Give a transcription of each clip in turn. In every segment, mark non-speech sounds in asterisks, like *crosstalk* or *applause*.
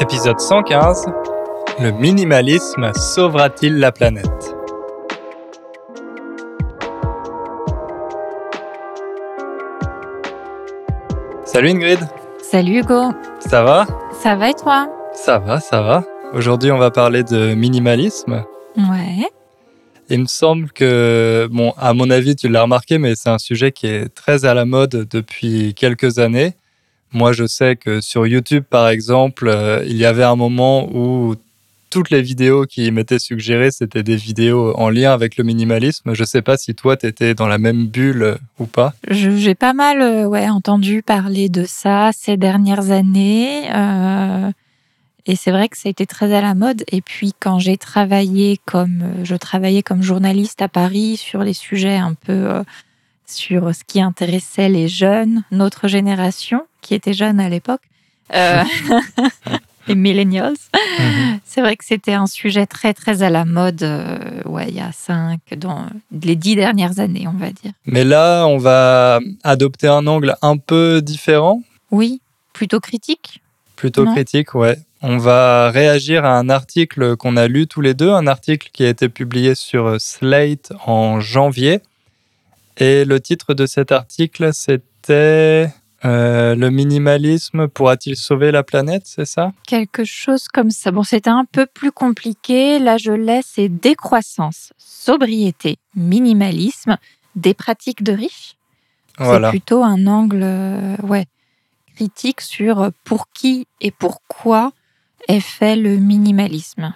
Épisode 115 Le minimalisme sauvera-t-il la planète? Salut Ingrid Salut Hugo Ça va? Ça va et toi? Ça va, ça va. Aujourd'hui on va parler de minimalisme. Ouais. Il me semble que, bon, à mon avis tu l'as remarqué, mais c'est un sujet qui est très à la mode depuis quelques années. Moi, je sais que sur YouTube, par exemple, euh, il y avait un moment où toutes les vidéos qui m'étaient suggérées, c'était des vidéos en lien avec le minimalisme. Je ne sais pas si toi, tu étais dans la même bulle euh, ou pas. J'ai pas mal euh, ouais, entendu parler de ça ces dernières années. et c'est vrai que ça a été très à la mode. Et puis, quand j'ai travaillé comme, je travaillais comme journaliste à Paris sur les sujets un peu sur ce qui intéressait les jeunes, notre génération, qui était jeune à l'époque, euh, *laughs* les millennials. Mhm. C'est vrai que c'était un sujet très, très à la mode, euh, ouais, il y a cinq, dans les dix dernières années, on va dire. Mais là, on va adopter un angle un peu différent? Oui, plutôt critique? Plutôt critique, ouais. On va réagir à un article qu'on a lu tous les deux, un article qui a été publié sur Slate en janvier et le titre de cet article, c'était euh, Le minimalisme pourra-t-il sauver la planète, c'est ça? Quelque chose comme ça. Bon, c'était un peu plus compliqué. Là, je laisse c'est décroissance, sobriété, minimalisme, des pratiques de riches. C'est plutôt un angle euh, ouais, critique sur pour qui et pourquoi est fait le minimalisme.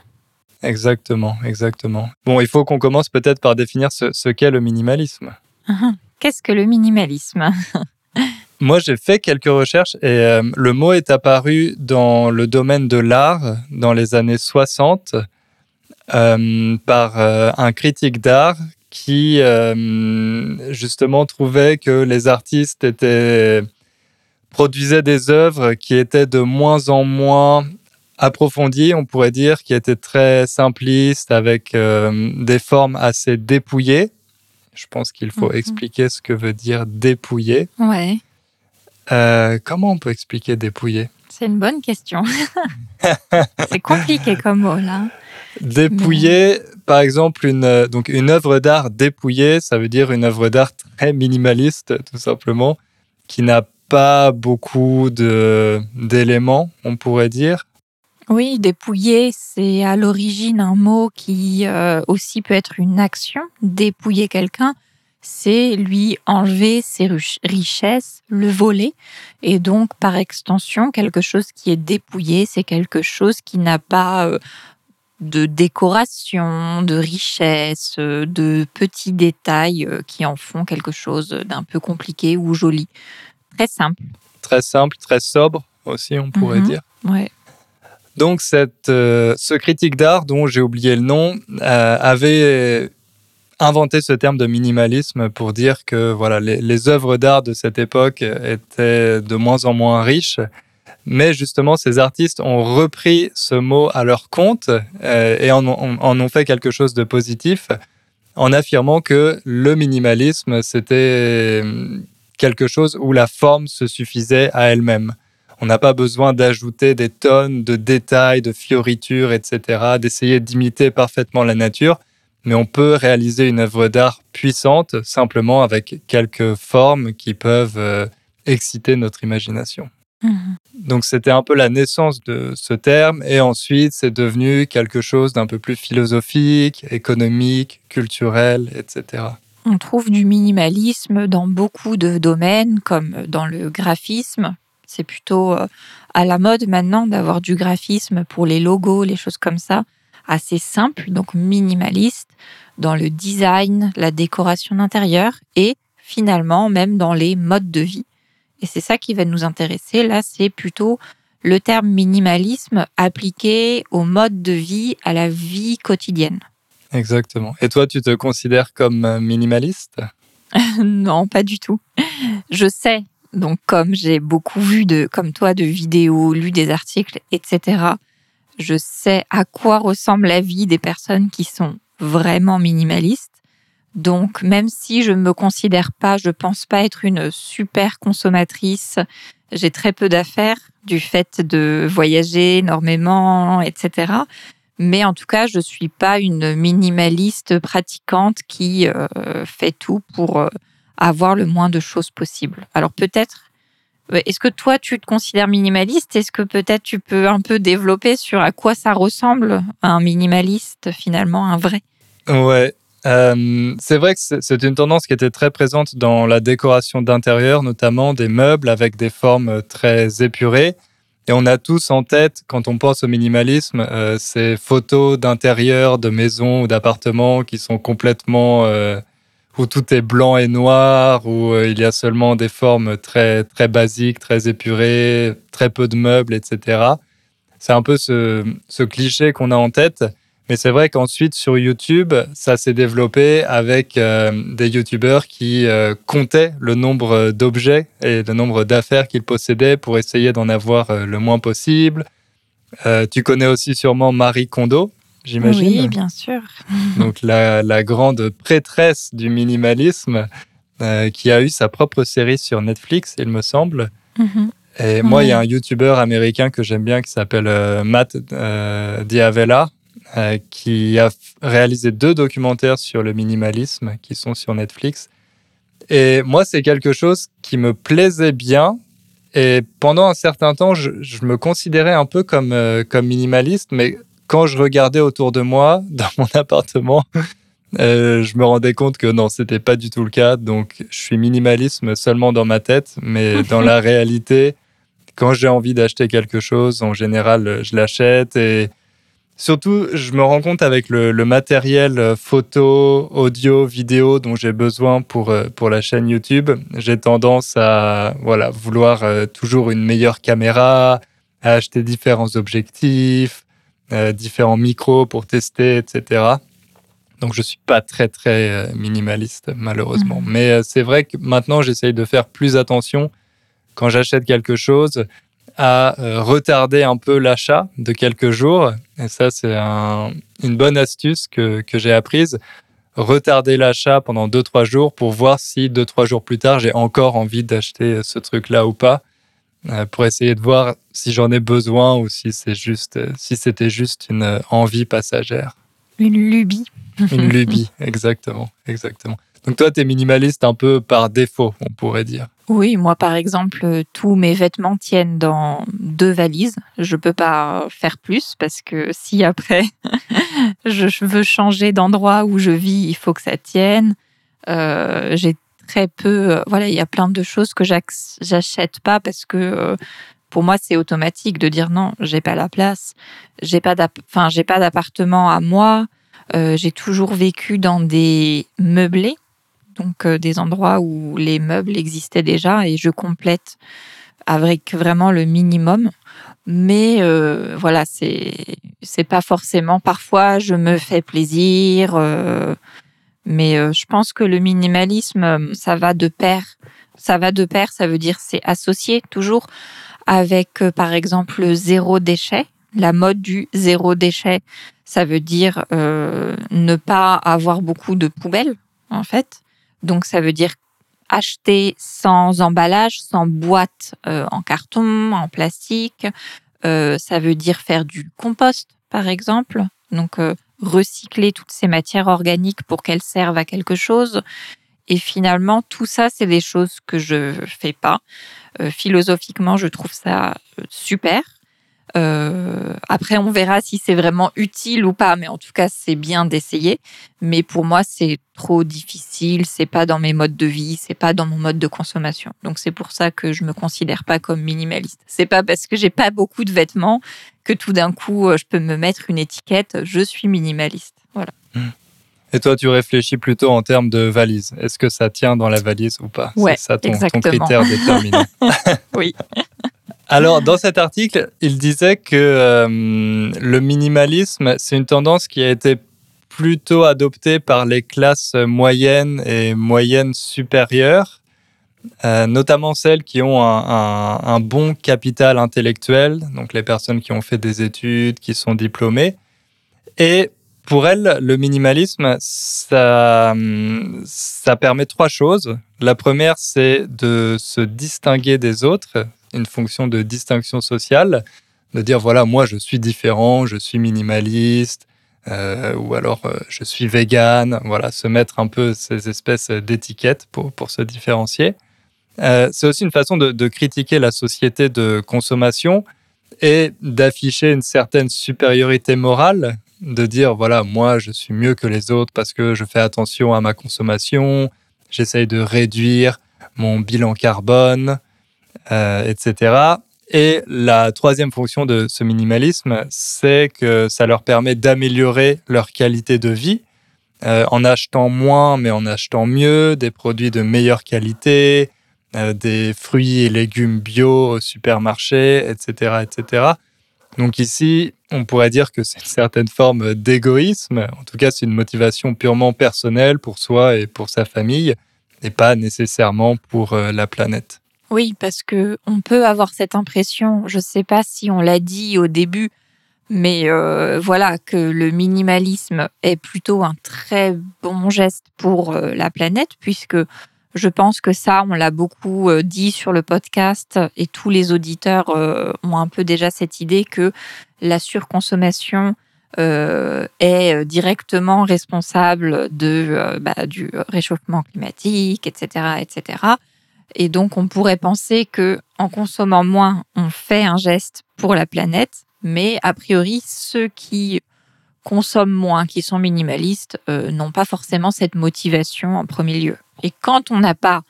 Exactement, exactement. Bon, il faut qu'on commence peut-être par définir ce qu'est le minimalisme. *laughs* Qu'est-ce que le minimalisme *laughs* Moi, j'ai fait quelques recherches et euh, le mot est apparu dans le domaine de l'art dans les années 60 euh, par euh, un critique d'art qui justement trouvait que les artistes étaient produisaient des œuvres qui étaient de moins en moins approfondies, on pourrait dire, qui étaient très simplistes avec des formes assez dépouillées je pense qu'il faut mhm. expliquer ce que veut dire dépouiller. Ouais. Euh, comment on peut expliquer dépouiller? C'est une bonne question. *laughs* c'est compliqué comme mot là. Dépouiller, par exemple, une, donc une œuvre d'art dépouillée, ça veut dire une œuvre d'art très minimaliste, tout simplement, qui n'a pas beaucoup d'éléments, on pourrait dire. Oui, dépouiller, c'est à l'origine un mot qui euh, aussi peut être une action. Dépouiller quelqu'un, c'est lui enlever ses richesses, le voler. Et donc, par extension, quelque chose qui est dépouillé, c'est quelque chose qui n'a pas euh, de décoration, de richesse, de petits détails euh, qui en font quelque chose d'un peu compliqué ou joli. Très simple. Très simple, très sobre aussi, on pourrait mhm. dire. Ouais. Donc euh, ce critique d'art, dont j'ai oublié le nom, euh, avait inventé ce terme de minimalisme pour dire que voilà, les, œuvres d'art de cette époque étaient de moins en moins riches. Mais justement, ces artistes ont repris ce mot à leur compte euh, et en, ont fait quelque chose de positif en affirmant que le minimalisme, c'était quelque chose où la forme se suffisait à elle-même. On n'a pas besoin d'ajouter des tonnes de détails, de fioritures, etc., d'essayer d'imiter parfaitement la nature, mais on peut réaliser une œuvre d'art puissante simplement avec quelques formes qui peuvent euh, exciter notre imagination. Mhm. Donc c'était un peu la naissance de ce terme et ensuite c'est devenu quelque chose d'un peu plus philosophique, économique, culturel, etc. On trouve du minimalisme dans beaucoup de domaines comme dans le graphisme, c'est plutôt euh, à la mode maintenant d'avoir du graphisme pour les logos, les choses comme ça, assez simple, donc minimaliste, dans le design, la décoration d'intérieur et finalement même dans les modes de vie. Et c'est ça qui va nous intéresser. Là, c'est plutôt le terme minimalisme appliqué au mode de vie, à la vie quotidienne. Exactement. Et toi, tu te considères comme euh, minimaliste? *laughs* Non, pas du tout. Je sais donc, comme j'ai beaucoup vu de, comme toi, de vidéos, lu des articles, etc., je sais à quoi ressemble la vie des personnes qui sont vraiment minimalistes. Donc, même si je ne me considère pas, je pense pas être une super consommatrice J'ai très peu d'affaires du fait de voyager énormément, etc. Mais en tout cas, je suis pas une minimaliste pratiquante qui euh, fait tout pour euh, avoir le moins de choses possible. Alors peut-être, est-ce que toi tu te considères minimaliste? Est-ce que peut-être tu peux un peu développer sur à quoi ça ressemble un minimaliste finalement, un vrai? Ouais, euh, c'est vrai que c'est une tendance qui était très présente dans la décoration d'intérieur, notamment des meubles avec des formes très épurées. Et on a tous en tête, quand on pense au minimalisme, euh, ces photos d'intérieur, de maisons ou d'appartements qui sont complètement euh, où tout est blanc et noir, où il y a seulement des formes très très basiques, très épurées, très peu de meubles, etc. C'est un peu ce, cliché qu'on a en tête. Mais c'est vrai qu'ensuite, sur YouTube, ça s'est développé avec euh, des YouTubeurs qui euh, comptaient le nombre d'objets et le nombre d'affaires qu'ils possédaient pour essayer d'en avoir euh, le moins possible. tu connais aussi sûrement Marie Kondo, j'imagine. Oui, bien sûr. *laughs* Donc, la, la grande prêtresse du minimalisme qui a eu sa propre série sur Netflix, il me semble. Mhm. Et moi, il y a un YouTuber américain que j'aime bien qui s'appelle Matt Diavela euh, qui a réalisé deux documentaires sur le minimalisme qui sont sur Netflix. Et moi, c'est quelque chose qui me plaisait bien. Et pendant un certain temps, je, me considérais un peu comme, euh, comme minimaliste, mais quand je regardais autour de moi, *laughs* dans mon appartement, euh, je me rendais compte que non, c'était pas du tout le cas. Donc, je suis minimalisme seulement dans ma tête, mais *laughs* dans la réalité, quand j'ai envie d'acheter quelque chose, en général, je l'achète et Surtout, je me rends compte avec le, matériel euh, photo, audio, vidéo dont j'ai besoin pour, euh, pour la chaîne YouTube. J'ai tendance à voilà, vouloir toujours une meilleure caméra, à acheter différents objectifs, différents micros pour tester, etc. Donc, je suis pas très, très minimaliste, malheureusement. Mmh. Mais c'est vrai que maintenant, j'essaye de faire plus attention quand j'achète quelque chose à euh, retarder un peu l'achat de quelques jours. Et ça, c'est une bonne astuce que, que j'ai apprise. Retarder l'achat pendant 2-3 jours pour voir si 2-3 jours plus tard, j'ai encore envie d'acheter ce truc-là ou pas. Euh, pour essayer de voir si j'en ai besoin ou si c'est juste, si c'était juste une envie passagère. Une lubie. Une lubie, *laughs* exactement, exactement. Donc toi, tu es minimaliste un peu par défaut, on pourrait dire. Oui, moi par exemple, euh, tous mes vêtements tiennent dans deux valises. Je peux pas faire plus parce que si après *laughs* je veux changer d'endroit où je vis, il faut que ça tienne. Euh, j'ai très peu. Euh, voilà, il y a plein de choses que j'achète pas parce que pour moi c'est automatique de dire non, j'ai pas la place, j'ai pas enfin j'ai pas d'appartement à moi. j'ai toujours vécu dans des meublés donc euh, des endroits où les meubles existaient déjà et je complète avec vraiment le minimum. Mais euh, voilà, c'est c'est pas forcément. Parfois, je me fais plaisir, euh, mais je pense que le minimalisme, ça va de pair. Ça va de pair. Ça veut dire c'est associé toujours avec, par exemple, le zéro déchet. La mode du zéro déchet, ça veut dire ne pas avoir beaucoup de poubelles, en fait. Donc ça veut dire acheter sans emballage, sans boîte euh, en carton, en plastique. Euh, ça veut dire faire du compost, par exemple. Donc euh, recycler toutes ces matières organiques pour qu'elles servent à quelque chose. Et finalement, tout ça, c'est des choses que je fais pas. philosophiquement, je trouve ça super. Euh, après, on verra si c'est vraiment utile ou pas, mais en tout cas, c'est bien d'essayer. Mais pour moi, c'est trop difficile, c'est pas dans mes modes de vie, c'est pas dans mon mode de consommation. Donc c'est pour ça que je me considère pas comme minimaliste. C'est pas parce que j'ai pas beaucoup de vêtements que tout d'un coup, euh, je peux me mettre une étiquette, je suis minimaliste. Voilà. Mmh. Et toi, tu réfléchis plutôt en termes de valise. Est-ce que ça tient dans la valise ou pas? Ouais, C'est ça ton, ton critère déterminant. *laughs* oui. *laughs* Alors, dans cet article, il disait que euh, le minimalisme, c'est une tendance qui a été plutôt adoptée par les classes moyennes et moyennes supérieures, euh, notamment celles qui ont un, bon capital intellectuel, donc les personnes qui ont fait des études, qui sont diplômées. Et pour elles, le minimalisme, ça permet trois choses. La première, c'est de se distinguer des autres, une fonction de distinction sociale, de dire voilà, moi je suis différent, je suis minimaliste, euh, ou alors euh, je suis vegan, voilà, se mettre un peu ces espèces d'étiquettes pour, pour se différencier. Euh, c'est aussi une façon de, de, critiquer la société de consommation et d'afficher une certaine supériorité morale, de dire voilà, moi je suis mieux que les autres parce que je fais attention à ma consommation, j'essaye de réduire mon bilan carbone, etc. Et la troisième fonction de ce minimalisme, c'est que ça leur permet d'améliorer leur qualité de vie euh, en achetant moins, mais en achetant mieux, des produits de meilleure qualité, euh, des fruits et légumes bio au supermarché, etc., etc. Donc ici, on pourrait dire que c'est une certaine forme d'égoïsme. En tout cas, c'est une motivation purement personnelle pour soi et pour sa famille, et pas nécessairement pour euh, la planète. Oui, parce que on peut avoir cette impression, je ne sais pas si on l'a dit au début, mais euh, voilà, que le minimalisme est plutôt un très bon geste pour euh, la planète, puisque je pense que ça, on l'a beaucoup euh, dit sur le podcast et tous les auditeurs ont un peu déjà cette idée que la surconsommation est directement responsable de, bah, du réchauffement climatique, etc., etc. Et donc, on pourrait penser que en consommant moins, on fait un geste pour la planète, mais a priori, ceux qui consomment moins, qui sont minimalistes, euh, n'ont pas forcément cette motivation en premier lieu. Et quand on n'a pas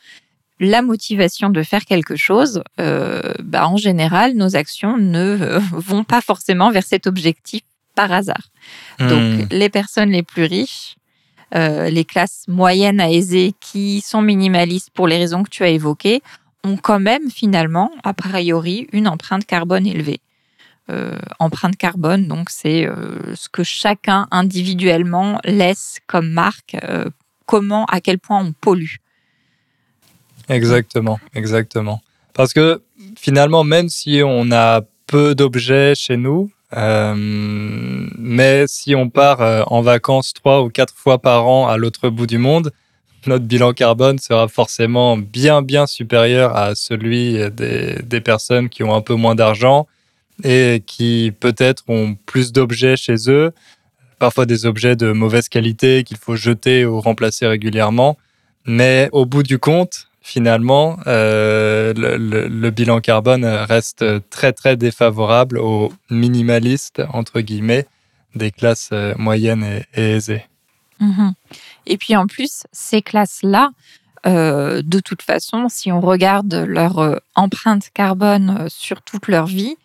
la motivation de faire quelque chose, euh, bah en général, nos actions ne euh, *laughs* vont pas forcément vers cet objectif par hasard. Donc, hmm. les personnes les plus riches euh, les classes moyennes à aisées qui sont minimalistes pour les raisons que tu as évoquées ont quand même finalement, a priori, une empreinte carbone élevée. Euh, empreinte carbone, donc c'est euh, ce que chacun individuellement laisse comme marque, comment, à quel point on pollue. Exactement, exactement. Parce que finalement, même si on a peu d'objets chez nous, mais si on part euh, en vacances trois ou quatre fois par an à l'autre bout du monde, notre bilan carbone sera forcément bien, bien supérieur à celui des, des personnes qui ont un peu moins d'argent et qui peut-être ont plus d'objets chez eux, parfois des objets de mauvaise qualité qu'il faut jeter ou remplacer régulièrement. Mais au bout du compte, finalement, euh, le, bilan carbone reste très très défavorable aux minimalistes, entre guillemets, des classes euh, moyennes et, aisées. Mhm. Et puis en plus, ces classes-là, euh, de toute façon, si on regarde leur empreinte carbone sur toute leur vie,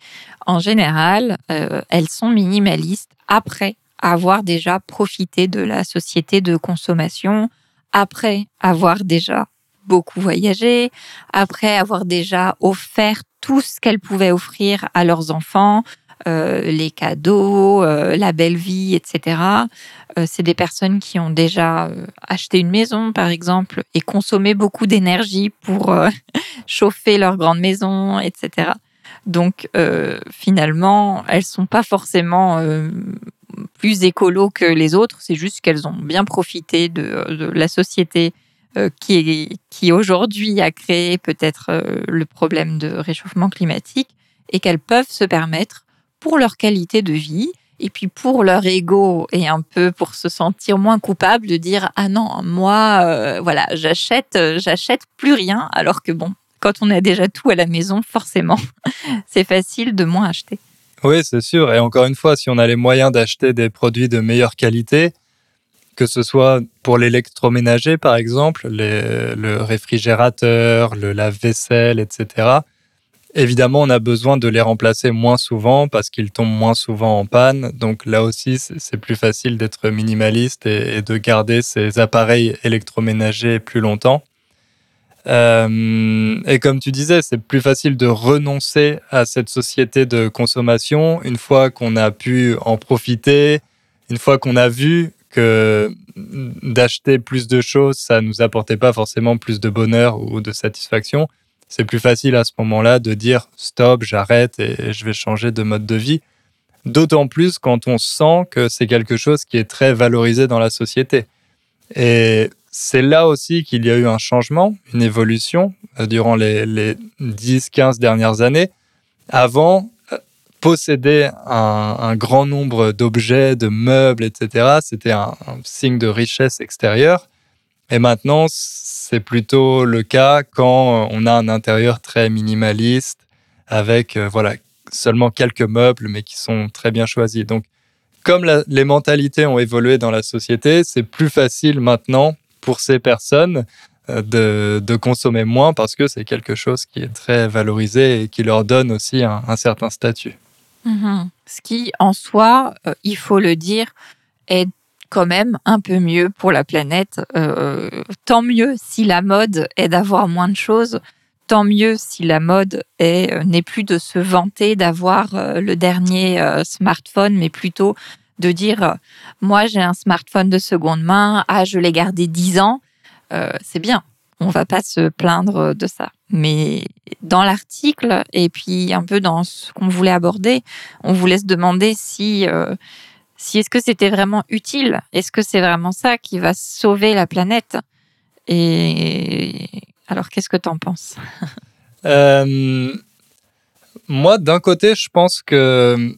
en général, elles sont minimalistes après avoir déjà profité de la société de consommation, après avoir déjà beaucoup voyagé, après avoir déjà offert tout ce qu'elles pouvaient offrir à leurs enfants, euh, les cadeaux, euh, la belle vie, etc. Euh, c'est des personnes qui ont déjà acheté une maison, par exemple, et consommé beaucoup d'énergie pour *laughs* chauffer leur grande maison, etc. Donc, finalement, elles sont pas forcément plus écolo que les autres. C'est juste qu'elles ont bien profité de, de la société euh, qui, aujourd'hui a créé peut-être euh, le problème de réchauffement climatique et qu'elles peuvent se permettre pour leur qualité de vie et puis pour leur ego et un peu pour se sentir moins coupable de dire ah non moi euh, voilà j'achète j'achète plus rien alors que bon quand on a déjà tout à la maison forcément *laughs* c'est facile de moins acheter. Oui, c'est sûr. Et encore une fois, si on a les moyens d'acheter des produits de meilleure qualité, que ce soit pour l'électroménager, par exemple, le réfrigérateur, le lave-vaisselle, etc. Évidemment, on a besoin de les remplacer moins souvent parce qu'ils tombent moins souvent en panne. Donc là aussi, c'est plus facile d'être minimaliste et, de garder ces appareils électroménagers plus longtemps. Euh, et comme tu disais, c'est plus facile de renoncer à cette société de consommation une fois qu'on a pu en profiter, une fois qu'on a vu d'acheter plus de choses, ça nous apportait pas forcément plus de bonheur ou de satisfaction. C'est plus facile à ce moment-là de dire stop, j'arrête et je vais changer de mode de vie. D'autant plus quand on sent que c'est quelque chose qui est très valorisé dans la société. Et c'est là aussi qu'il y a eu un changement, une évolution durant les, les 10-15 dernières années. Avant, posséder un, grand nombre d'objets, de meubles, etc., c'était un, signe de richesse extérieure. Et maintenant, c'est plutôt le cas quand on a un intérieur très minimaliste, avec euh, voilà seulement quelques meubles, mais qui sont très bien choisis. Donc, comme les mentalités ont évolué dans la société, c'est plus facile maintenant pour ces personnes euh, de, consommer moins parce que c'est quelque chose qui est très valorisé et qui leur donne aussi un certain statut. Mhm. Ce qui, en soi, euh, il faut le dire, est quand même un peu mieux pour la planète. Euh, tant mieux si la mode est d'avoir moins de choses. Tant mieux si la mode euh, n'est plus de se vanter d'avoir le dernier smartphone, mais plutôt de dire moi j'ai un smartphone de seconde main, ah je l'ai gardé dix ans, c'est bien. On va pas se plaindre de ça. Mais dans l'article et puis un peu dans ce qu'on voulait aborder, on voulait se demander si, euh, si est-ce que c'était vraiment utile? Est-ce que c'est vraiment ça qui va sauver la planète? Et alors, qu'est-ce que tu en penses? *laughs* Euh, Moi, d'un côté, je pense que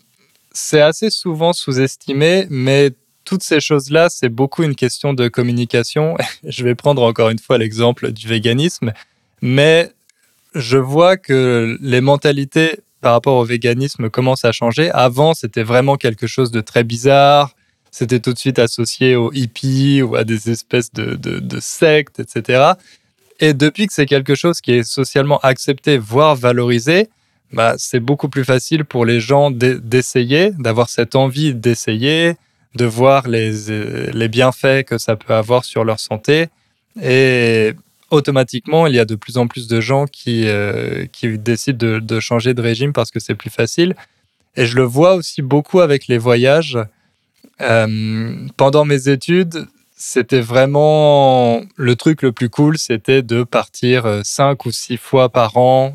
c'est assez souvent sous-estimé, mais toutes ces choses-là, c'est beaucoup une question de communication. *laughs* je vais prendre encore une fois l'exemple du véganisme, mais je vois que les mentalités par rapport au véganisme commencent à changer. Avant, c'était vraiment quelque chose de très bizarre. C'était tout de suite associé aux hippies ou à des espèces de, sectes, etc. Et depuis que c'est quelque chose qui est socialement accepté, voire valorisé, bah, c'est beaucoup plus facile pour les gens d'essayer, d'avoir cette envie d'essayer, de voir les, les bienfaits que ça peut avoir sur leur santé. Et automatiquement, il y a de plus en plus de gens qui, euh, qui décident de, changer de régime parce que c'est plus facile. Et je le vois aussi beaucoup avec les voyages. Euh, pendant mes études, c'était vraiment le truc le plus cool, c'était de partir euh, cinq ou six fois par an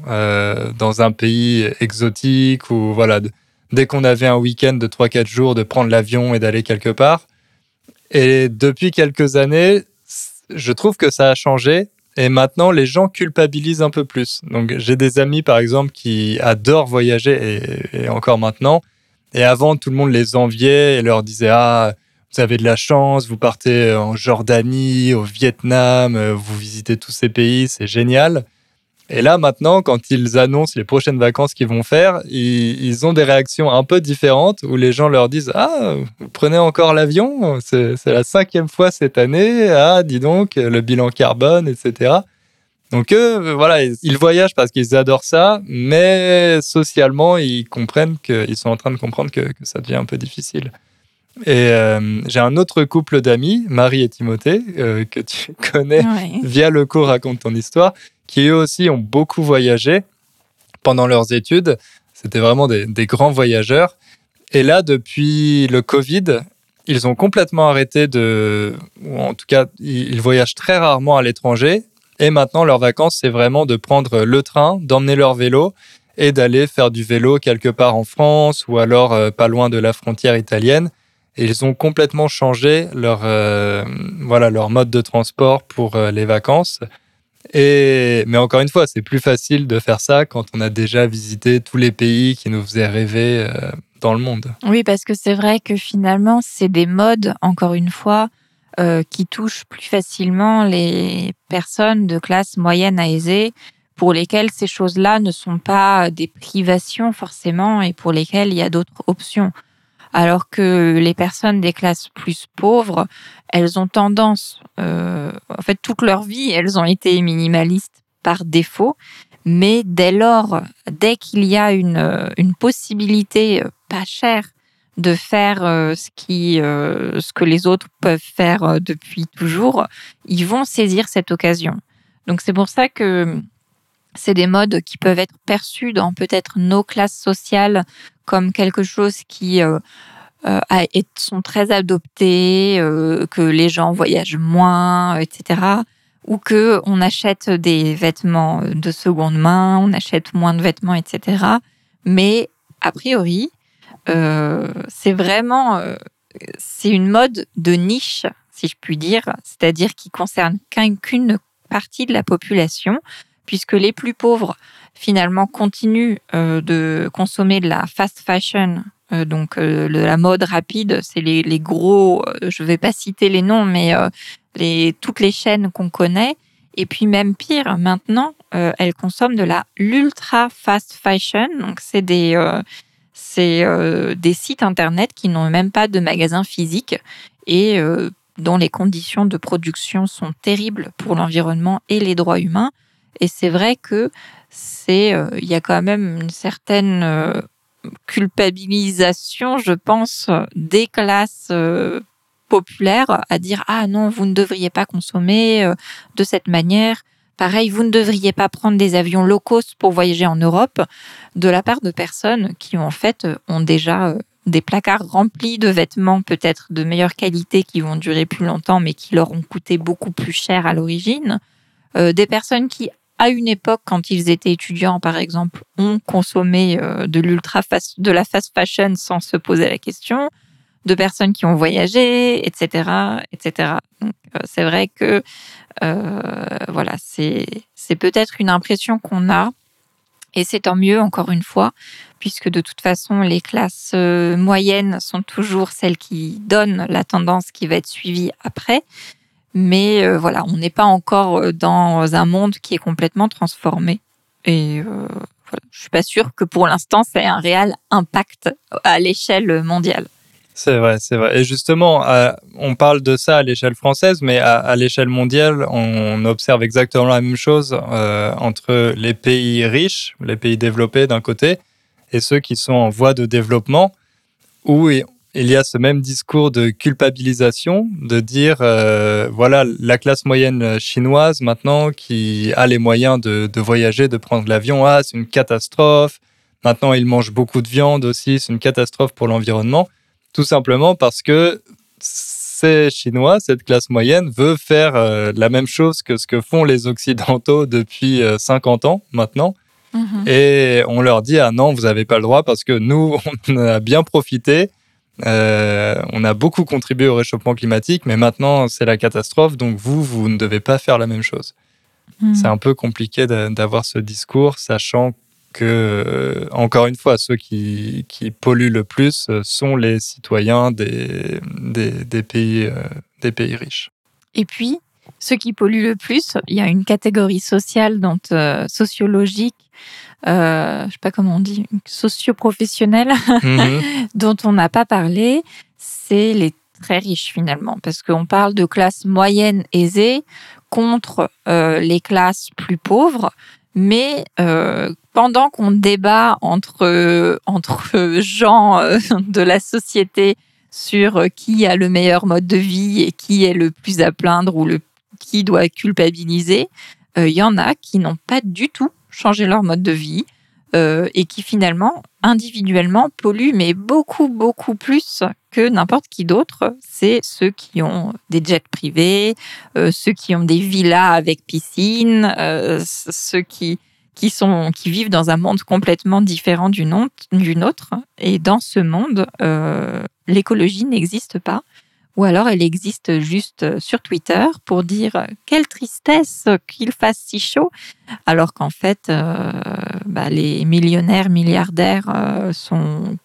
dans un pays exotique ou voilà, dès qu'on avait un week-end de 3-4 jours, de prendre l'avion et d'aller quelque part. Et depuis quelques années, je trouve que ça a changé et maintenant, les gens culpabilisent un peu plus. Donc, j'ai des amis, par exemple, qui adorent voyager, et, encore maintenant. Et avant, tout le monde les enviait et leur disait Ah, vous avez de la chance, vous partez en Jordanie, au Vietnam, vous visitez tous ces pays, c'est génial. Et là, maintenant, quand ils annoncent les prochaines vacances qu'ils vont faire, ils, ont des réactions un peu différentes où les gens leur disent Ah, vous prenez encore l'avion? C'est la cinquième fois cette année. Ah, dis donc, le bilan carbone, etc. Donc, eux, voilà, ils voyagent parce qu'ils adorent ça, mais socialement, ils comprennent qu'ils sont en train de comprendre que, ça devient un peu difficile. Et euh, j'ai un autre couple d'amis, Marie et Timothée, euh, que tu *laughs* connais via le cours Raconte ton histoire, qui eux aussi ont beaucoup voyagé pendant leurs études. C'était vraiment des, grands voyageurs. Et là, depuis le Covid, ils ont complètement arrêté de... Ou en tout cas, ils voyagent très rarement à l'étranger. Et maintenant, leurs vacances, c'est vraiment de prendre le train, d'emmener leur vélo et d'aller faire du vélo quelque part en France ou alors euh, pas loin de la frontière italienne. Et ils ont complètement changé leur, euh, voilà, leur mode de transport pour euh, les vacances. Et, mais encore une fois, c'est plus facile de faire ça quand on a déjà visité tous les pays qui nous faisaient rêver euh, dans le monde. Oui, parce que c'est vrai que finalement, c'est des modes, encore une fois, euh, qui touchent plus facilement les personnes de classe moyenne à aisée, pour lesquelles ces choses-là ne sont pas des privations forcément et pour lesquelles il y a d'autres options alors que les personnes des classes plus pauvres, elles ont tendance, euh, en fait, toute leur vie, elles ont été minimalistes par défaut, mais dès lors, dès qu'il y a une, une possibilité pas chère de faire euh, ce, qui, euh, ce que les autres peuvent faire depuis toujours, ils vont saisir cette occasion. Donc c'est pour ça que c'est des modes qui peuvent être perçus dans peut-être nos classes sociales comme quelque chose qui euh, euh, sont très adoptés, euh, que les gens voyagent moins, etc. Ou que on achète des vêtements de seconde main, on achète moins de vêtements, etc. Mais a priori, c'est vraiment c'est une mode de niche si je puis dire, c'est-à-dire qui concerne qu'une partie de la population, puisque les plus pauvres, finalement, continuent euh, de consommer de la fast fashion, euh, donc de la mode rapide. C'est les, gros, je ne vais pas citer les noms, mais toutes les chaînes qu'on connaît. Et puis même pire, maintenant, elles consomment de la l'ultra fast fashion. Donc c'est des euh, sites internet qui n'ont même pas de magasin physique et euh, dont les conditions de production sont terribles pour l'environnement et les droits humains. Et c'est vrai que c'est, euh, il y a quand même une certaine culpabilisation, je pense, des classes populaires à dire ah non, vous ne devriez pas consommer de cette manière. Pareil, vous ne devriez pas prendre des avions low cost pour voyager en Europe de la part de personnes qui en fait ont déjà euh, des placards remplis de vêtements peut-être de meilleure qualité qui vont durer plus longtemps mais qui leur ont coûté beaucoup plus cher à l'origine. Euh, des personnes qui à une époque, quand ils étaient étudiants, par exemple, ont consommé euh, de l'ultra de la fast fashion sans se poser la question, de personnes qui ont voyagé, etc., etc. c'est vrai que euh, voilà, c'est peut-être une impression qu'on a. Et c'est tant mieux, encore une fois, puisque de toute façon, les classes euh, moyennes sont toujours celles qui donnent la tendance qui va être suivie après. Mais euh, voilà, on n'est pas encore dans un monde qui est complètement transformé. Et voilà, je suis pas sûre que pour l'instant, c'est un réel impact à l'échelle mondiale. C'est vrai, c'est vrai. Et justement, euh, on parle de ça à l'échelle française, mais à, l'échelle mondiale, on observe exactement la même chose euh, entre les pays riches, les pays développés d'un côté, et ceux qui sont en voie de développement, où il y a ce même discours de culpabilisation, de dire, euh, voilà, la classe moyenne chinoise maintenant qui a les moyens de, de voyager, de prendre l'avion, ah, c'est une catastrophe. Maintenant, ils mangent beaucoup de viande aussi, c'est une catastrophe pour l'environnement. Tout simplement parce que ces Chinois, cette classe moyenne, veut faire euh, la même chose que ce que font les Occidentaux depuis 50 euh, ans maintenant. Mhm. Et on leur dit, ah non, vous n'avez pas le droit parce que nous, *laughs* on a bien profité. Euh, on a beaucoup contribué au réchauffement climatique, mais maintenant, c'est la catastrophe. Donc vous, vous ne devez pas faire la même chose. Mhm. C'est un peu compliqué d'avoir ce discours, sachant que, euh, encore une fois, ceux qui, qui, polluent le plus euh, sont les citoyens des, des, pays, euh, des pays riches. Et puis, ceux qui polluent le plus, il y a une catégorie sociale, donc sociologique, euh, je sais pas comment on dit, socio-professionnelle, mhm. *laughs* dont on n'a pas parlé, c'est les très riches finalement, parce qu'on parle de classe moyenne aisée contre les classes plus pauvres, mais euh, pendant qu'on débat entre, entre *laughs* gens euh, de la société sur qui a le meilleur mode de vie et qui est le plus à plaindre ou le, qui doit culpabiliser, euh, il y en a qui n'ont pas du tout changé leur mode de vie euh, et qui finalement, individuellement, polluent, mais beaucoup, beaucoup plus que n'importe qui d'autre. C'est ceux qui ont des jets privés, ceux qui ont des villas avec piscine, ceux qui qui, sont, qui vivent dans un monde complètement différent d'une autre. Et dans ce monde, euh, l'écologie n'existe pas. Ou alors elle existe juste sur Twitter pour dire quelle tristesse qu'il fasse si chaud, alors qu'en fait, euh, bah, les millionnaires, milliardaires euh, sont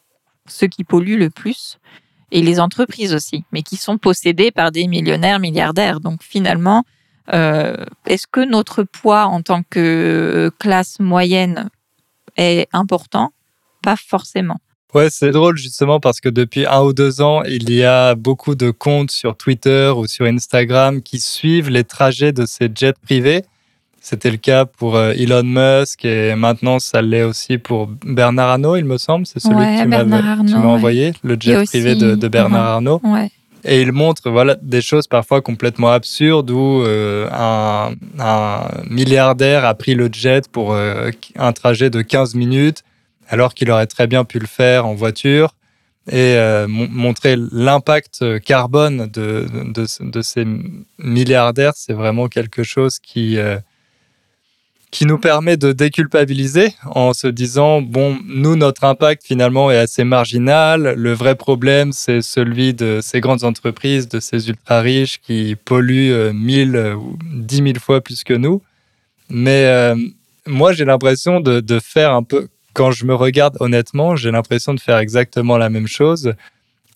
ceux qui polluent le plus, et les entreprises aussi, mais qui sont possédées par des millionnaires, milliardaires. Donc finalement, euh, est-ce que notre poids en tant que classe moyenne est important? Pas forcément. Ouais, c'est drôle justement parce que depuis un ou deux ans, il y a beaucoup de comptes sur Twitter ou sur Instagram qui suivent les trajets de ces jets privés. C'était le cas pour euh, Elon Musk et maintenant ça l'est aussi pour Bernard Arnault, il me semble. C'est celui que tu m'as envoyé, le jet privé de, Bernard uh-huh. Arnault. Ouais. Et il montre voilà, des choses parfois complètement absurdes où euh, un, milliardaire a pris le jet pour euh, un trajet de 15 minutes alors qu'il aurait très bien pu le faire en voiture et euh, montrer l'impact carbone de, ces milliardaires, c'est vraiment quelque chose qui, qui nous permet de déculpabiliser en se disant, bon, nous, notre impact finalement est assez marginal. Le vrai problème, c'est celui de ces grandes entreprises, de ces ultra riches qui polluent mille ou dix mille fois plus que nous. Mais euh, moi, j'ai l'impression de, faire un peu, quand je me regarde honnêtement, j'ai l'impression de faire exactement la même chose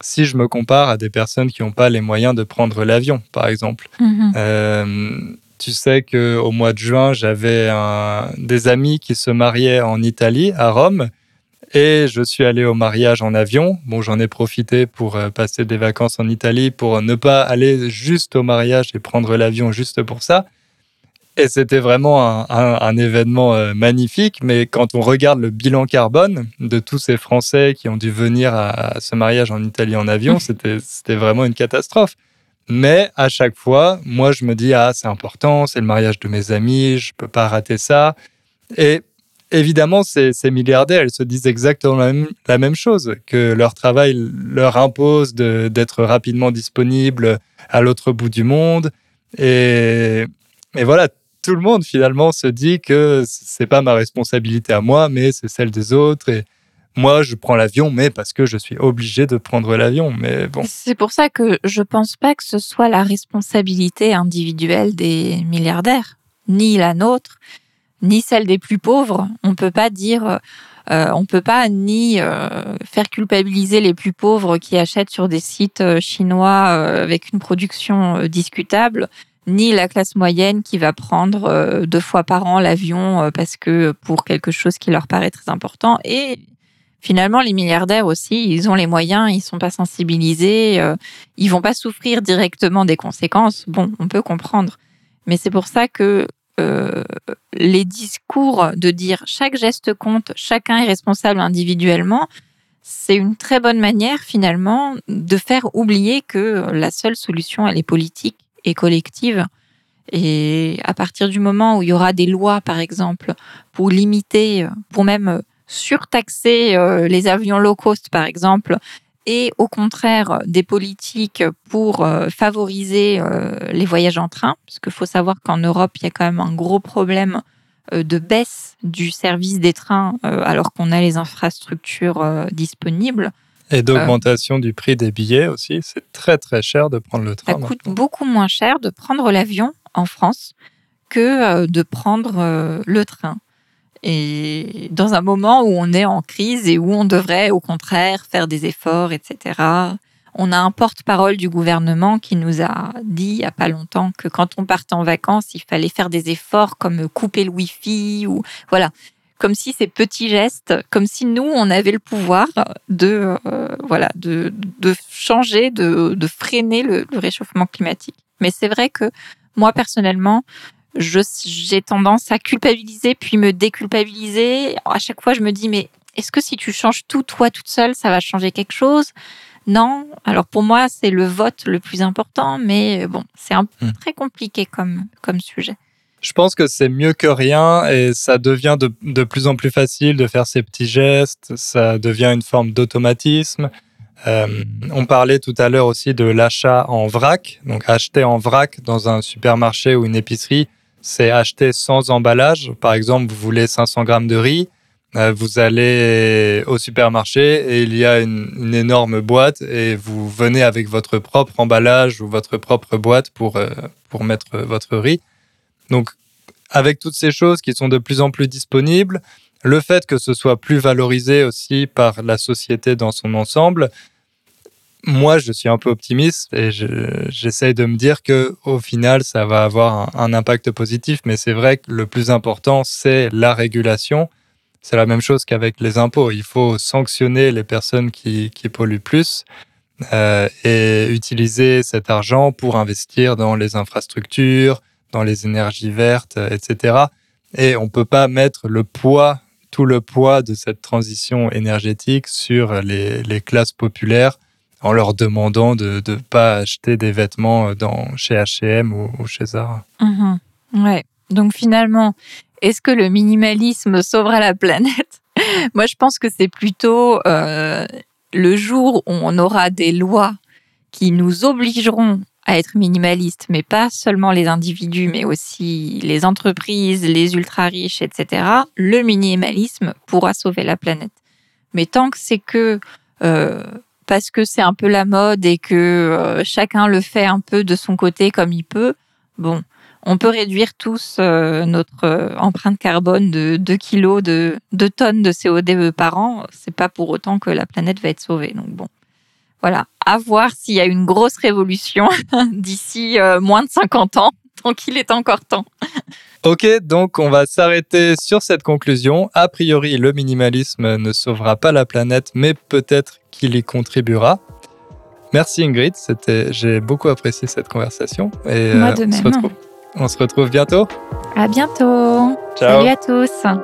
si je me compare à des personnes qui n'ont pas les moyens de prendre l'avion, par exemple. Mhm. Euh, tu sais qu'au mois de juin, j'avais des amis qui se mariaient en Italie, à Rome, et je suis allé au mariage en avion. Bon, j'en ai profité pour euh, passer des vacances en Italie, pour ne pas aller juste au mariage et prendre l'avion juste pour ça. Et c'était vraiment un, événement euh, magnifique. Mais quand on regarde le bilan carbone de tous ces Français qui ont dû venir à, ce mariage en Italie en avion, *laughs* c'était vraiment une catastrophe. Mais à chaque fois, moi, je me dis, ah, c'est important, c'est le mariage de mes amis, je peux pas rater ça. Et évidemment, ces, milliardaires, elles se disent exactement la même, la même, chose, que leur travail leur impose d'être rapidement disponible à l'autre bout du monde. Et, et voilà, tout le monde finalement se dit que c'est pas ma responsabilité à moi, mais c'est celle des autres. Et moi, je prends l'avion, mais parce que je suis obligé de prendre l'avion. Mais bon. C'est pour ça que je pense pas que ce soit la responsabilité individuelle des milliardaires, ni la nôtre, ni celle des plus pauvres. On peut pas dire. Euh, on peut pas ni euh, faire culpabiliser les plus pauvres qui achètent sur des sites euh, chinois avec une production discutable, ni la classe moyenne qui va prendre euh, deux fois par an l'avion euh, parce que pour quelque chose qui leur paraît très important. Et finalement, les milliardaires aussi, ils ont les moyens, ils sont pas sensibilisés, euh, ils vont pas souffrir directement des conséquences. Bon, on peut comprendre, mais c'est pour ça que les discours de dire chaque geste compte, chacun est responsable individuellement, c'est une très bonne manière finalement de faire oublier que la seule solution, elle est politique et collective. Et à partir du moment où il y aura des lois, par exemple, pour limiter, pour même surtaxer euh, les avions low cost, par exemple, et au contraire des politiques pour euh, favoriser euh, les voyages en train, parce qu'il faut savoir qu'en Europe, il y a quand même un gros problème de baisse du service des trains alors qu'on a les infrastructures disponibles. Et d'augmentation du prix des billets aussi. C'est très très cher de prendre le train. Ça coûte beaucoup moins cher de prendre l'avion en France que euh, de prendre euh, le train. Et dans un moment où on est en crise et où on devrait au contraire faire des efforts, etc. On a un porte-parole du gouvernement qui nous a dit il n'y a pas longtemps que quand on partait en vacances, il fallait faire des efforts comme couper le Wi-Fi ou voilà comme si ces petits gestes, comme si nous, on avait le pouvoir de, euh, voilà, de, de changer, de, de freiner le, réchauffement climatique. Mais c'est vrai que moi, personnellement, j'ai tendance à culpabiliser puis me déculpabiliser. À chaque fois, je me dis, mais est-ce que si tu changes tout, toi, toute seule, ça va changer quelque chose? Non. Alors pour moi, c'est le vote le plus important, mais bon, c'est un peu hmm. très compliqué comme, comme sujet. Je pense que c'est mieux que rien et ça devient de, de, plus en plus facile de faire ces petits gestes. Ça devient une forme d'automatisme. Euh, on parlait tout à l'heure aussi de l'achat en vrac. Donc acheter en vrac dans un supermarché ou une épicerie, c'est acheter sans emballage. Par exemple, vous voulez 500 grammes de riz, euh, vous allez au supermarché et il y a une, énorme boîte et vous venez avec votre propre emballage ou votre propre boîte pour, euh, pour mettre votre riz. Donc, avec toutes ces choses qui sont de plus en plus disponibles, le fait que ce soit plus valorisé aussi par la société dans son ensemble, moi, je suis un peu optimiste et j'essaye de me dire que au final, ça va avoir un, impact positif. Mais c'est vrai que le plus important, c'est la régulation. C'est la même chose qu'avec les impôts. Il faut sanctionner les personnes qui, polluent plus euh, et utiliser cet argent pour investir dans les infrastructures, dans les énergies vertes, euh, etc. Et on peut pas mettre le poids, tout le poids de cette transition énergétique sur les, classes populaires en leur demandant de ne pas acheter des vêtements dans, chez H&M ou, chez Zara. Mhm. Ouais. Donc finalement, est-ce que le minimalisme sauvera la planète? *laughs* Moi, je pense que c'est plutôt euh, le jour où on aura des lois qui nous obligeront à être minimaliste, mais pas seulement les individus, mais aussi les entreprises, les ultra riches, etc., le minimalisme pourra sauver la planète. Mais tant que c'est que euh, parce que c'est un peu la mode et que euh, chacun le fait un peu de son côté comme il peut, bon, on peut réduire tous euh, notre empreinte carbone de 2 kilos, de 2 tonnes de CO2 par an. C'est pas pour autant que la planète va être sauvée. Donc bon, voilà, à voir s'il y a une grosse révolution *laughs* d'ici moins de 50 ans, *laughs* tant qu'il est encore temps. Ok, donc on va s'arrêter sur cette conclusion. A priori, le minimalisme ne sauvera pas la planète, mais peut-être qu'il y contribuera. Merci Ingrid, c'était, j'ai beaucoup apprécié cette conversation. Et Moi euh, de même. On, se retrouve, on se retrouve bientôt. À bientôt. Ciao. Salut à tous.